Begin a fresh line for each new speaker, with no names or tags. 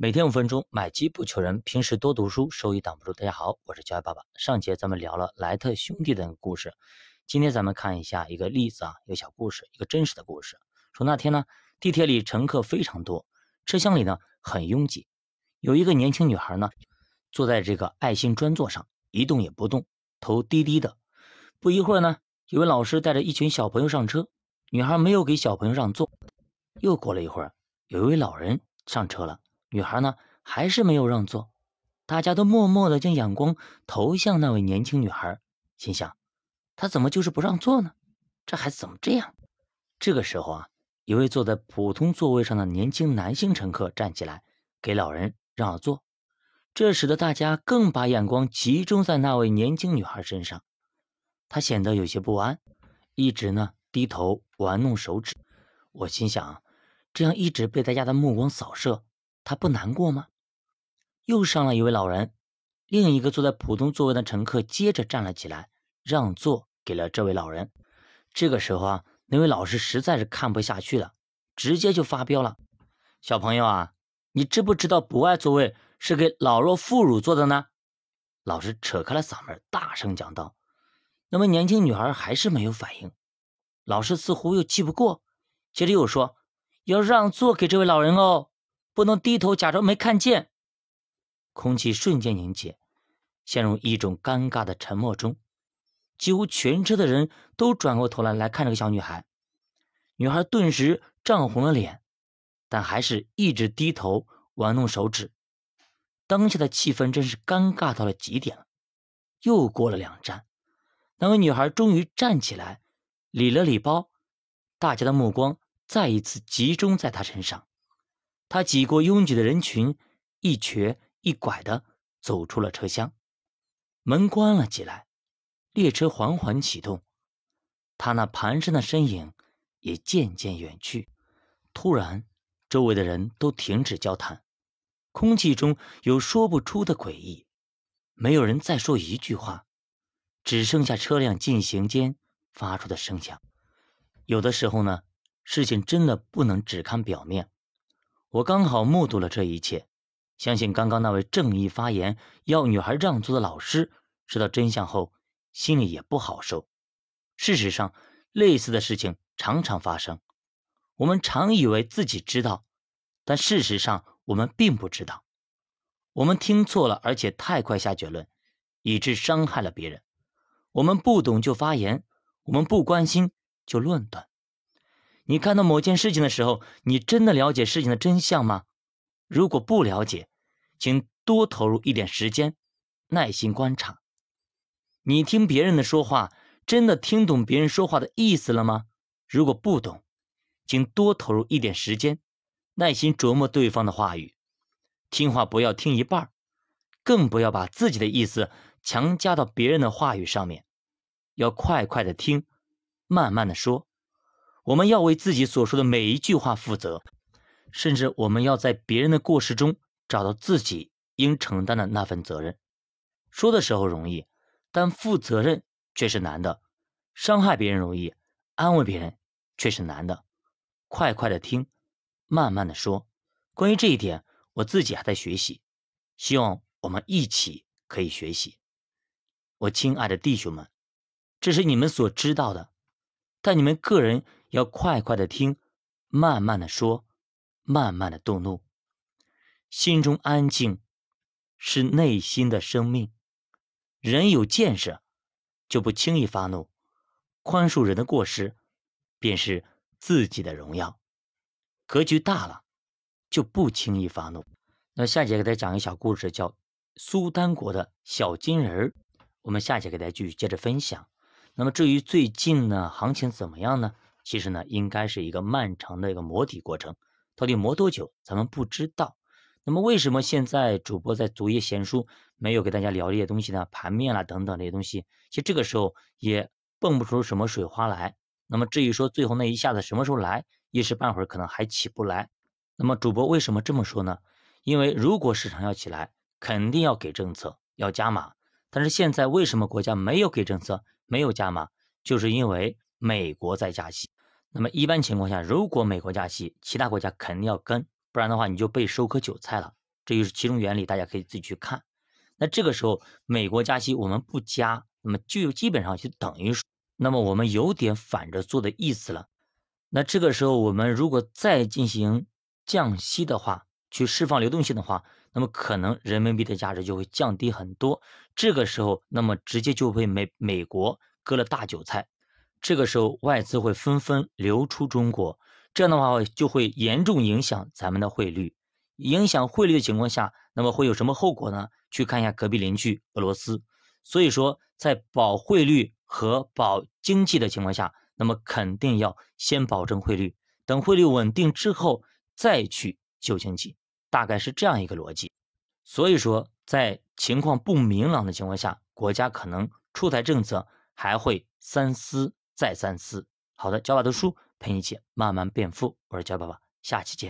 每天五分钟，买机不求人，平时多读书，收益挡不住。大家好，我是教育爸爸。上节咱们聊了莱特兄弟的故事，今天咱们看一下一个例子啊，一个小故事，一个真实的故事。说那天呢，地铁里乘客非常多，车厢里呢很拥挤，有一个年轻女孩呢，坐在这个爱心专座上，一动也不动，头低低的。不一会儿呢，有位老师带着一群小朋友上车，女孩没有给小朋友让座。又过了一会儿，有一位老人上车了。女孩呢，还是没有让座，大家都默默的将眼光投向那位年轻女孩，心想：她怎么就是不让座呢？这孩子怎么这样？这个时候啊，一位坐在普通座位上的年轻男性乘客站起来，给老人让了座，这使得大家更把眼光集中在那位年轻女孩身上。她显得有些不安，一直呢低头玩弄手指。我心想，这样一直被大家的目光扫射。他不难过吗？又上了一位老人，另一个坐在普通座位的乘客接着站了起来，让座给了这位老人。这个时候啊，那位老师实在是看不下去了，直接就发飙了：“小朋友啊，你知不知道博爱座位是给老弱妇孺坐的呢？”老师扯开了嗓门，大声讲道。那么年轻女孩还是没有反应，老师似乎又气不过，接着又说：“要让座给这位老人哦。”不能低头假装没看见。空气瞬间凝结，陷入一种尴尬的沉默中。几乎全车的人都转过头来来看这个小女孩。女孩顿时涨红了脸，但还是一直低头玩弄手指。当下的气氛真是尴尬到了极点了。又过了两站，那位女孩终于站起来，理了理包。大家的目光再一次集中在她身上。他挤过拥挤的人群，一瘸一拐的走出了车厢，门关了起来，列车缓缓启动，他那蹒跚的身影也渐渐远去。突然，周围的人都停止交谈，空气中有说不出的诡异，没有人再说一句话，只剩下车辆进行间发出的声响。有的时候呢，事情真的不能只看表面。我刚好目睹了这一切，相信刚刚那位正义发言要女孩让座的老师知道真相后，心里也不好受。事实上，类似的事情常常发生。我们常以为自己知道，但事实上我们并不知道。我们听错了，而且太快下结论，以致伤害了别人。我们不懂就发言，我们不关心就论断。你看到某件事情的时候，你真的了解事情的真相吗？如果不了解，请多投入一点时间，耐心观察。你听别人的说话，真的听懂别人说话的意思了吗？如果不懂，请多投入一点时间，耐心琢磨对方的话语。听话不要听一半，更不要把自己的意思强加到别人的话语上面，要快快的听，慢慢的说。我们要为自己所说的每一句话负责，甚至我们要在别人的过失中找到自己应承担的那份责任。说的时候容易，但负责任却是难的。伤害别人容易，安慰别人却是难的。快快的听，慢慢的说。关于这一点，我自己还在学习，希望我们一起可以学习。我亲爱的弟兄们，这是你们所知道的，但你们个人。要快快的听，慢慢的说，慢慢的动怒。心中安静，是内心的生命。人有见识，就不轻易发怒。宽恕人的过失，便是自己的荣耀。格局大了，就不轻易发怒。那下节给大家讲一个小故事，叫苏丹国的小金人儿。我们下节给大家继续接着分享。那么至于最近呢，行情怎么样呢？其实呢，应该是一个漫长的一个磨底过程，到底磨多久，咱们不知道。那么为什么现在主播在昨夜闲书没有给大家聊这些东西呢？盘面啦等等这些东西，其实这个时候也蹦不出什么水花来。那么至于说最后那一下子什么时候来，一时半会儿可能还起不来。那么主播为什么这么说呢？因为如果市场要起来，肯定要给政策，要加码。但是现在为什么国家没有给政策，没有加码，就是因为美国在加息。那么一般情况下，如果美国加息，其他国家肯定要跟，不然的话你就被收割韭菜了。这就是其中原理，大家可以自己去看。那这个时候美国加息，我们不加，那么就基本上就等于，那么我们有点反着做的意思了。那这个时候我们如果再进行降息的话，去释放流动性的话，那么可能人民币的价值就会降低很多。这个时候，那么直接就被美美国割了大韭菜。这个时候外资会纷纷流出中国，这样的话就会严重影响咱们的汇率。影响汇率的情况下，那么会有什么后果呢？去看一下隔壁邻居俄罗斯。所以说，在保汇率和保经济的情况下，那么肯定要先保证汇率，等汇率稳定之后再去救经济，大概是这样一个逻辑。所以说，在情况不明朗的情况下，国家可能出台政策还会三思再三思。好的，脚爸读书陪你一起慢慢变富，我是脚爸爸，下期见。